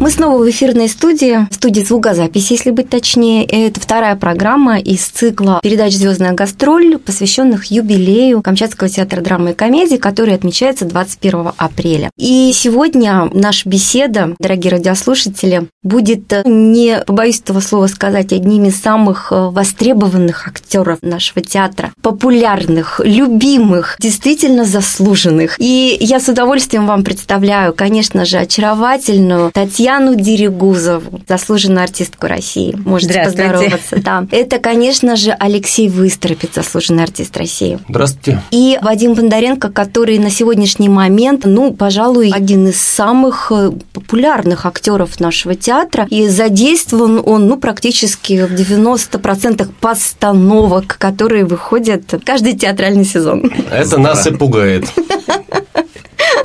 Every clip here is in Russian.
Мы снова в эфирной студии, в студии звукозаписи, если быть точнее. Это вторая программа из цикла передач «Звездная гастроль», посвященных юбилею Камчатского театра драмы и комедии, который отмечается 21 апреля. И сегодня наша беседа, дорогие радиослушатели, будет, э, не побоюсь этого слова сказать, одним из самых э, востребованных актеров нашего театра, популярных, любимых, действительно заслуженных. И я с удовольствием вам представляю, конечно же, очаровательную Татьяну Татьяну Дерегузову, заслуженную артистку России. Можете поздороваться. Да. Это, конечно же, Алексей Выстропит, заслуженный артист России. Здравствуйте. И Вадим Бондаренко, который на сегодняшний момент, ну, пожалуй, один из самых э, популярных актеров нашего театра. И задействован он, ну, практически в 90% постановок, которые выходят каждый театральный сезон. Это нас и пугает.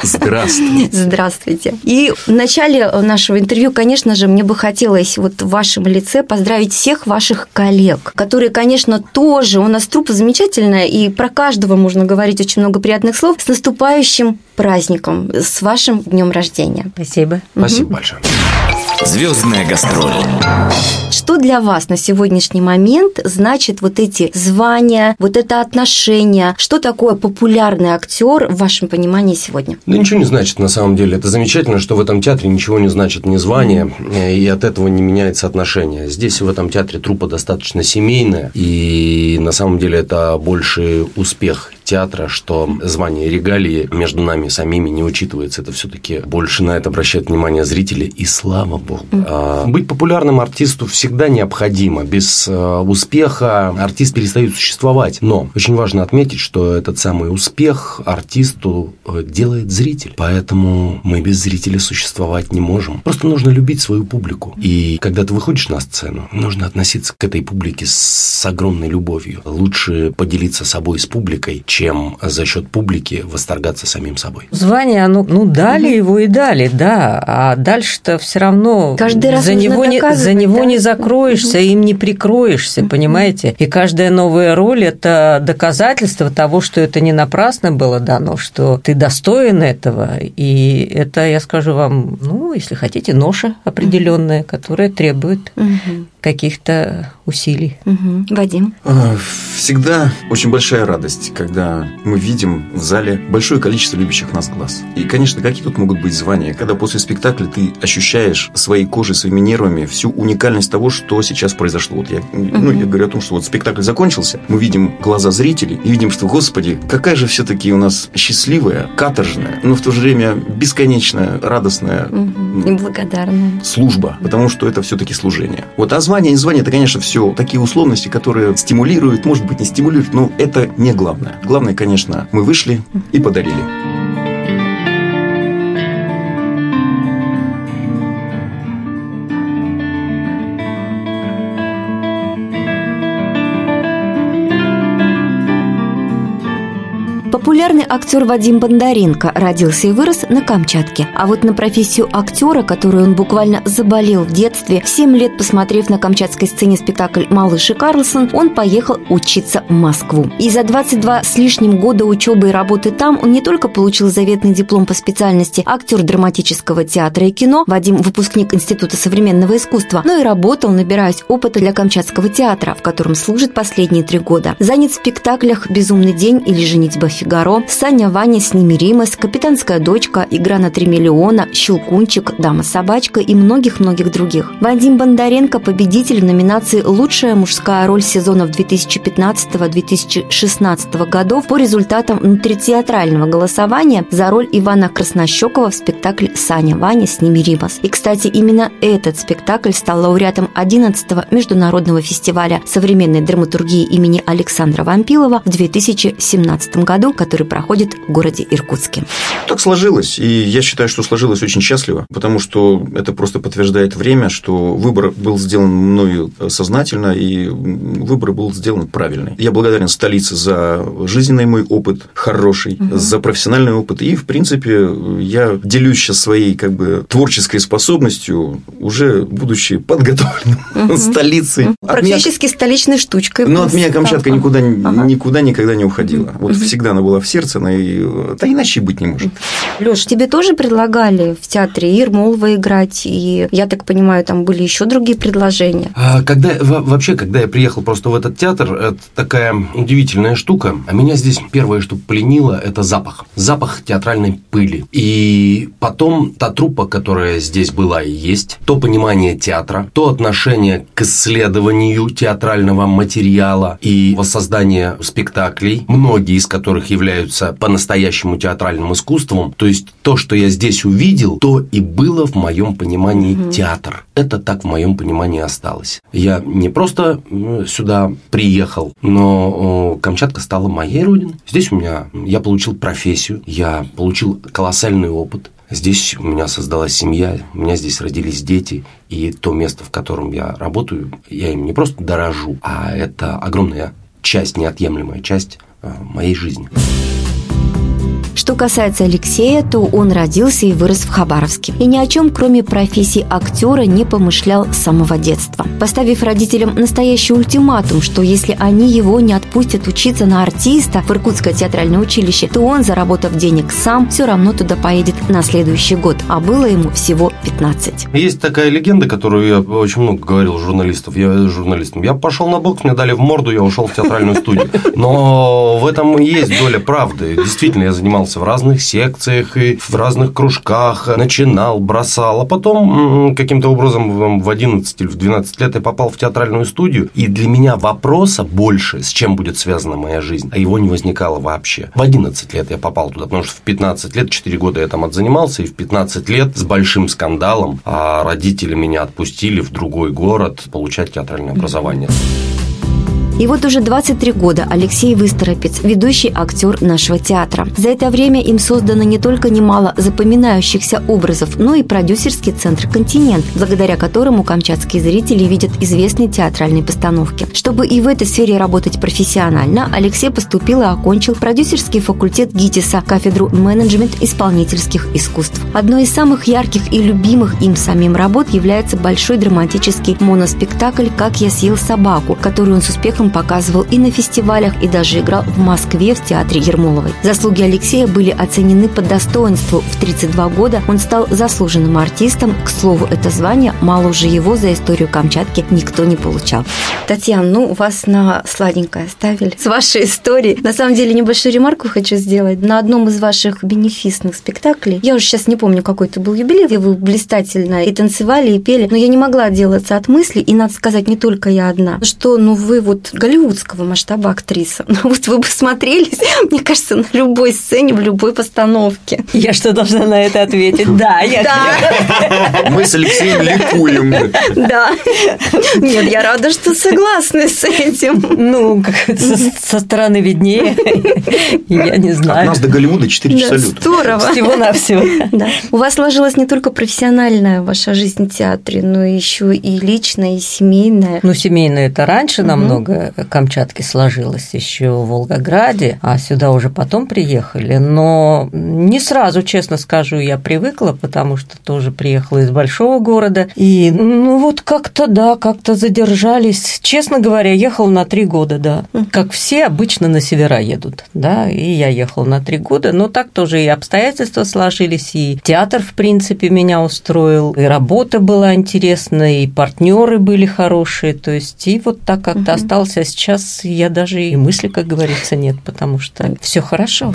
Здравствуйте. Здравствуйте. И в начале нашего интервью, конечно же, мне бы хотелось вот в вашем лице поздравить всех ваших коллег, которые, конечно, тоже, у нас труппа замечательная, и про каждого можно говорить очень много приятных слов, с наступающим праздником, с вашим днем рождения. Спасибо. Спасибо угу. большое. Звездная гастроль. Что для вас на сегодняшний момент значит вот эти звания, вот это отношение? Что такое популярный актер в вашем понимании сегодня? Да ничего не значит на самом деле. Это замечательно, что в этом театре ничего не значит ни звание, и от этого не меняется отношение. Здесь в этом театре трупа достаточно семейная, и на самом деле это больше успех театра, что звание регалии между нами самими не учитывается. Это все-таки больше на это обращает внимание зрители, и слава богу. А, быть популярным артисту всегда необходимо. Без а, успеха артист перестает существовать. Но очень важно отметить, что этот самый успех артисту э, делает зритель. Поэтому мы без зрителя существовать не можем. Просто нужно любить свою публику. И когда ты выходишь на сцену, нужно относиться к этой публике с огромной любовью. Лучше поделиться собой с публикой, чем за счет публики восторгаться самим собой. Звание, оно, ну, дали угу. его и дали, да, а дальше-то все равно Каждый раз за него не за него да? не закроешься, угу. им не прикроешься, угу. понимаете? И каждая новая роль – это доказательство того, что это не напрасно было дано, что ты достоин этого, и это, я скажу вам, ну, если хотите, ноша определенная, которая требует каких-то усилий. Угу. Вадим? А, всегда очень большая радость, когда мы видим в зале большое количество любящих нас глаз. И, конечно, какие тут могут быть звания, когда после спектакля ты ощущаешь своей кожей, своими нервами всю уникальность того, что сейчас произошло. Вот я, угу. ну, я говорю о том, что вот спектакль закончился, мы видим глаза зрителей и видим, что, господи, какая же все-таки у нас счастливая, каторжная, но в то же время бесконечная, радостная угу. и благодарная служба, потому что это все-таки служение. Вот а звание звание, не звание, это, конечно, все такие условности, которые стимулируют, может быть, не стимулируют, но это не главное. Главное, конечно, мы вышли и подарили. Популярный актер Вадим Бондаренко родился и вырос на Камчатке. А вот на профессию актера, которую он буквально заболел в детстве, в 7 лет посмотрев на камчатской сцене спектакль «Малыш и Карлсон», он поехал учиться в Москву. И за 22 с лишним года учебы и работы там он не только получил заветный диплом по специальности актер драматического театра и кино, Вадим – выпускник Института современного искусства, но и работал, набираясь опыта для Камчатского театра, в котором служит последние три года. Занят в спектаклях «Безумный день» или «Женитьба Фигаро», Таро, Саня Ваня с Немиримас, Капитанская дочка, Игра на 3 миллиона, Щелкунчик, Дама-собачка и многих-многих других. Вадим Бондаренко – победитель в номинации «Лучшая мужская роль сезонов 2015-2016 годов» по результатам внутритеатрального голосования за роль Ивана Краснощекова в спектакле «Саня Ваня с Немиримас». И, кстати, именно этот спектакль стал лауреатом 11-го международного фестиваля современной драматургии имени Александра Вампилова в 2017 году, который который проходит в городе Иркутске. Так сложилось, и я считаю, что сложилось очень счастливо, потому что это просто подтверждает время, что выбор был сделан мною сознательно, и выбор был сделан правильный. Я благодарен столице за жизненный мой опыт хороший, угу. за профессиональный опыт, и, в принципе, я делюсь сейчас своей как бы творческой способностью, уже будучи подготовленным угу. столицей. Угу. Практически меня... столичной штучкой. Но от меня Камчатка никуда, ага. никуда никогда не уходила. Вот угу. всегда она была в сердце, она и... да иначе быть не может. Леш, тебе тоже предлагали в театре Ермолова играть, и я так понимаю, там были еще другие предложения? А, когда, вообще, когда я приехал просто в этот театр, это такая удивительная штука. А меня здесь первое, что пленило, это запах. Запах театральной пыли. И потом та труппа, которая здесь была и есть, то понимание театра, то отношение к исследованию театрального материала и воссоздание спектаклей, многие из которых являются по-настоящему театральным искусством, то есть то, что я здесь увидел, то и было в моем понимании угу. театр. Это так в моем понимании осталось. Я не просто сюда приехал, но Камчатка стала моей родиной. Здесь у меня я получил профессию, я получил колоссальный опыт. Здесь у меня создалась семья, у меня здесь родились дети, и то место, в котором я работаю, я им не просто дорожу, а это огромная часть, неотъемлемая часть э, моей жизни. Что касается Алексея, то он родился и вырос в Хабаровске. И ни о чем, кроме профессии актера, не помышлял с самого детства. Поставив родителям настоящий ультиматум, что если они его не отпустят учиться на артиста в Иркутское театральное училище, то он, заработав денег сам, все равно туда поедет на следующий год. А было ему всего 15. Есть такая легенда, которую я очень много говорил журналистов. Я журналистам. Я пошел на бокс, мне дали в морду, я ушел в театральную студию. Но в этом есть доля правды. Действительно, я занимался в разных секциях и в разных кружках, начинал, бросал, а потом каким-то образом в 11 или в 12 лет я попал в театральную студию, и для меня вопроса больше, с чем будет связана моя жизнь, а его не возникало вообще. В 11 лет я попал туда, потому что в 15 лет, 4 года я там отзанимался, и в 15 лет с большим скандалом а родители меня отпустили в другой город получать театральное образование. И вот уже 23 года Алексей Высторопец, ведущий актер нашего театра. За это время им создано не только немало запоминающихся образов, но и продюсерский центр «Континент», благодаря которому камчатские зрители видят известные театральные постановки. Чтобы и в этой сфере работать профессионально, Алексей поступил и окончил продюсерский факультет ГИТИСа, кафедру менеджмент исполнительских искусств. Одной из самых ярких и любимых им самим работ является большой драматический моноспектакль «Как я съел собаку», который он с успехом успехом показывал и на фестивалях, и даже играл в Москве в театре Ермоловой. Заслуги Алексея были оценены по достоинству. В 32 года он стал заслуженным артистом. К слову, это звание мало уже его за историю Камчатки никто не получал. Татьяна, ну, вас на сладенькое оставили с вашей историей. На самом деле, небольшую ремарку хочу сделать. На одном из ваших бенефисных спектаклей, я уже сейчас не помню, какой это был юбилей, где вы блистательно и танцевали, и пели, но я не могла отделаться от мысли, и, надо сказать, не только я одна, что, ну, вы вот голливудского масштаба актриса. Ну, вот вы бы смотрелись, мне кажется, на любой сцене, в любой постановке. Я что должна на это ответить? Да, я да. Мы с Алексеем ликуем. Да. Нет, я рада, что согласны с этим. Ну, со, со стороны виднее. Я не знаю. От нас до Голливуда 4 часа лета. Здорово. Всего-навсего. Да. У вас сложилась не только профессиональная ваша жизнь в театре, но еще и личная, и семейная. Ну, семейная это раньше намного Камчатки сложилось еще в Волгограде, а сюда уже потом приехали. Но не сразу, честно скажу, я привыкла, потому что тоже приехала из большого города. И ну вот как-то, да, как-то задержались. Честно говоря, ехала на три года, да. Как все обычно на севера едут, да, и я ехала на три года, но так тоже и обстоятельства сложились, и театр, в принципе, меня устроил, и работа была интересная, и партнеры были хорошие, то есть и вот так как-то угу. осталось а сейчас я даже и мысли, как говорится, нет, потому что все хорошо.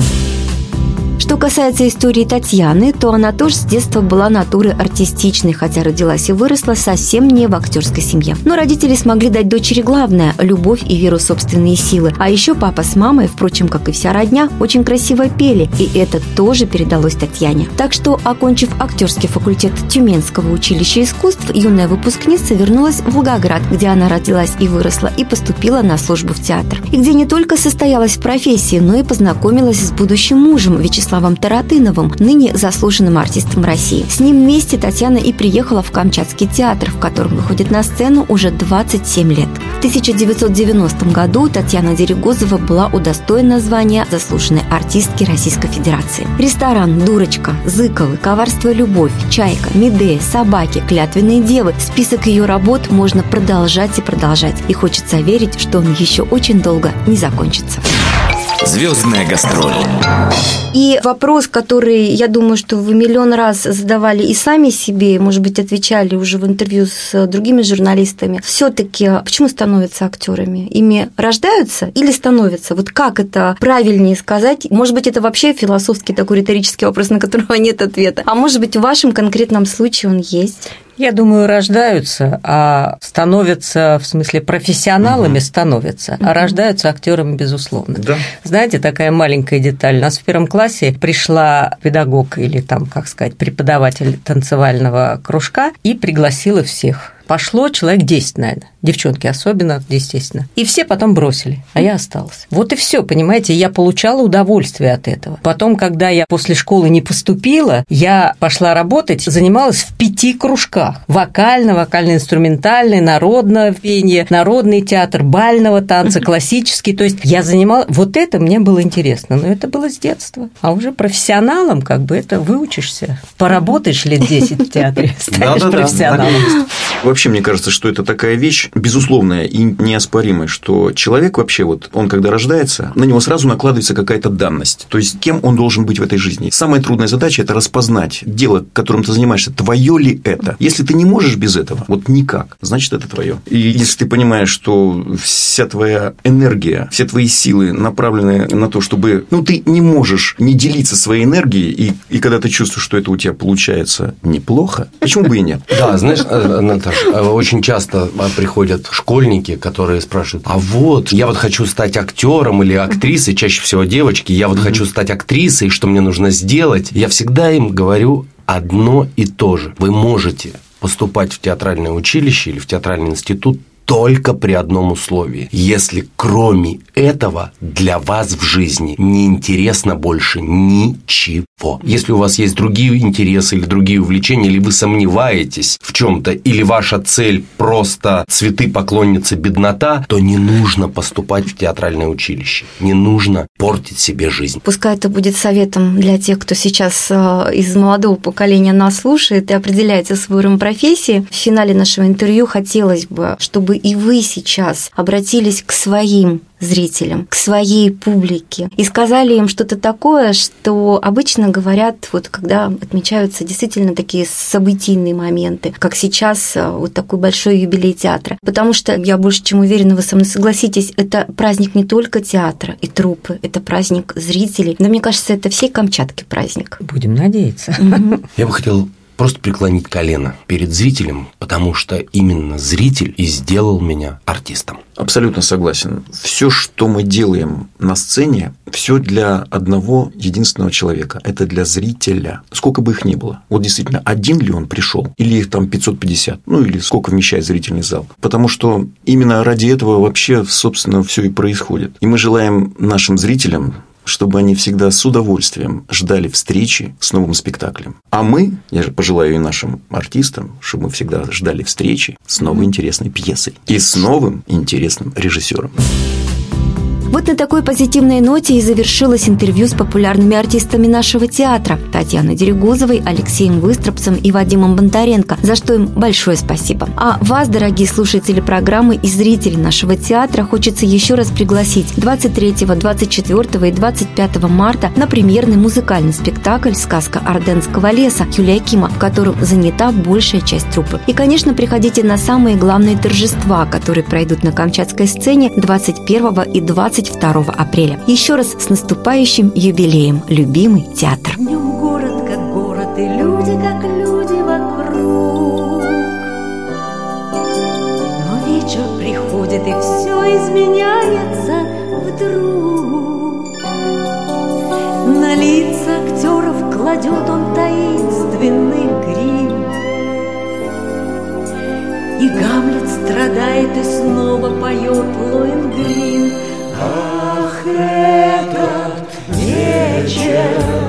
Что касается истории Татьяны, то она тоже с детства была натурой артистичной, хотя родилась и выросла совсем не в актерской семье. Но родители смогли дать дочери главное – любовь и веру в собственные силы. А еще папа с мамой, впрочем, как и вся родня, очень красиво пели, и это тоже передалось Татьяне. Так что, окончив актерский факультет Тюменского училища искусств, юная выпускница вернулась в Волгоград, где она родилась и выросла, и поступила на службу в театр. И где не только состоялась в профессии, но и познакомилась с будущим мужем Вячеславом Таратыновым, ныне заслуженным артистом России. С ним вместе Татьяна и приехала в Камчатский театр, в котором выходит на сцену уже 27 лет. В 1990 году Татьяна Дерегозова была удостоена звания заслуженной артистки Российской Федерации. Ресторан «Дурочка», «Зыковы», «Коварство и любовь», «Чайка», «Медея», «Собаки», «Клятвенные девы». Список ее работ можно продолжать и продолжать. И хочется верить, что он еще очень долго не закончится. Звездная гастроль. И вопрос, который, я думаю, что вы миллион раз задавали и сами себе, может быть, отвечали уже в интервью с другими журналистами, все-таки почему становятся актерами? Ими рождаются или становятся? Вот как это правильнее сказать? Может быть, это вообще философский такой риторический вопрос, на которого нет ответа. А может быть, в вашем конкретном случае он есть? Я думаю, рождаются, а становятся, в смысле, профессионалами угу. становятся, а рождаются актерами, безусловно. Да. Знаете, такая маленькая деталь. У нас в первом классе пришла педагог или там, как сказать, преподаватель танцевального кружка и пригласила всех пошло человек 10, наверное. Девчонки особенно, естественно. И все потом бросили, а я осталась. Вот и все, понимаете, я получала удовольствие от этого. Потом, когда я после школы не поступила, я пошла работать, занималась в пяти кружках. Вокально, вокально-инструментальный, народное пение, народный театр, бального танца, классический. То есть я занималась... Вот это мне было интересно, но это было с детства. А уже профессионалом как бы это выучишься. Поработаешь лет 10 в театре, станешь профессионалом вообще мне кажется, что это такая вещь безусловная и неоспоримая, что человек вообще вот, он когда рождается, на него сразу накладывается какая-то данность. То есть, кем он должен быть в этой жизни. Самая трудная задача – это распознать дело, которым ты занимаешься, твое ли это. Если ты не можешь без этого, вот никак, значит, это твое. И если ты понимаешь, что вся твоя энергия, все твои силы направлены на то, чтобы, ну, ты не можешь не делиться своей энергией, и, и когда ты чувствуешь, что это у тебя получается неплохо, почему бы и нет? Да, знаешь, э, Наташа, очень часто а, приходят школьники, которые спрашивают, а вот, я вот хочу стать актером или актрисой, чаще всего девочки, я вот хочу стать актрисой, что мне нужно сделать? Я всегда им говорю одно и то же. Вы можете поступать в театральное училище или в театральный институт только при одном условии. Если кроме этого для вас в жизни не интересно больше ничего. Если у вас есть другие интересы или другие увлечения, или вы сомневаетесь в чем-то, или ваша цель просто цветы поклонницы беднота, то не нужно поступать в театральное училище. Не нужно портить себе жизнь. Пускай это будет советом для тех, кто сейчас э, из молодого поколения нас слушает и определяется с выбором профессии. В финале нашего интервью хотелось бы, чтобы и вы сейчас обратились к своим зрителям, к своей публике и сказали им что-то такое, что обычно говорят, вот когда отмечаются действительно такие событийные моменты, как сейчас э, вот такой большой юбилей театра. Потому что я больше чем уверена, вы со мной согласитесь, это праздник не только театра и трупы, это праздник зрителей. Но мне кажется, это всей Камчатки праздник. Будем надеяться. Я бы хотел просто преклонить колено перед зрителем, потому что именно зритель и сделал меня артистом. Абсолютно согласен. Все, что мы делаем на сцене, все для одного единственного человека. Это для зрителя. Сколько бы их ни было. Вот действительно, один ли он пришел, или их там 550, ну или сколько вмещает зрительный зал. Потому что именно ради этого вообще, собственно, все и происходит. И мы желаем нашим зрителям чтобы они всегда с удовольствием ждали встречи с новым спектаклем. А мы, я же пожелаю и нашим артистам, чтобы мы всегда ждали встречи с новой интересной пьесой и с новым интересным режиссером. Вот на такой позитивной ноте и завершилось интервью с популярными артистами нашего театра Татьяной Дерегузовой, Алексеем Выстропцем и Вадимом Бондаренко, за что им большое спасибо. А вас, дорогие слушатели программы и зрители нашего театра, хочется еще раз пригласить 23, 24 и 25 марта на премьерный музыкальный спектакль «Сказка Орденского леса» Юлия Кима, в котором занята большая часть труппы. И, конечно, приходите на самые главные торжества, которые пройдут на Камчатской сцене 21 и 20 22 апреля. Еще раз с наступающим юбилеем, любимый театр. Днем город как город, и люди как люди вокруг. Но вечер приходит, и все изменяется вдруг. На лица актеров кладет он таинственный грим. И Гамлет страдает и снова поет Лоенгрин. Ах, этот вечер,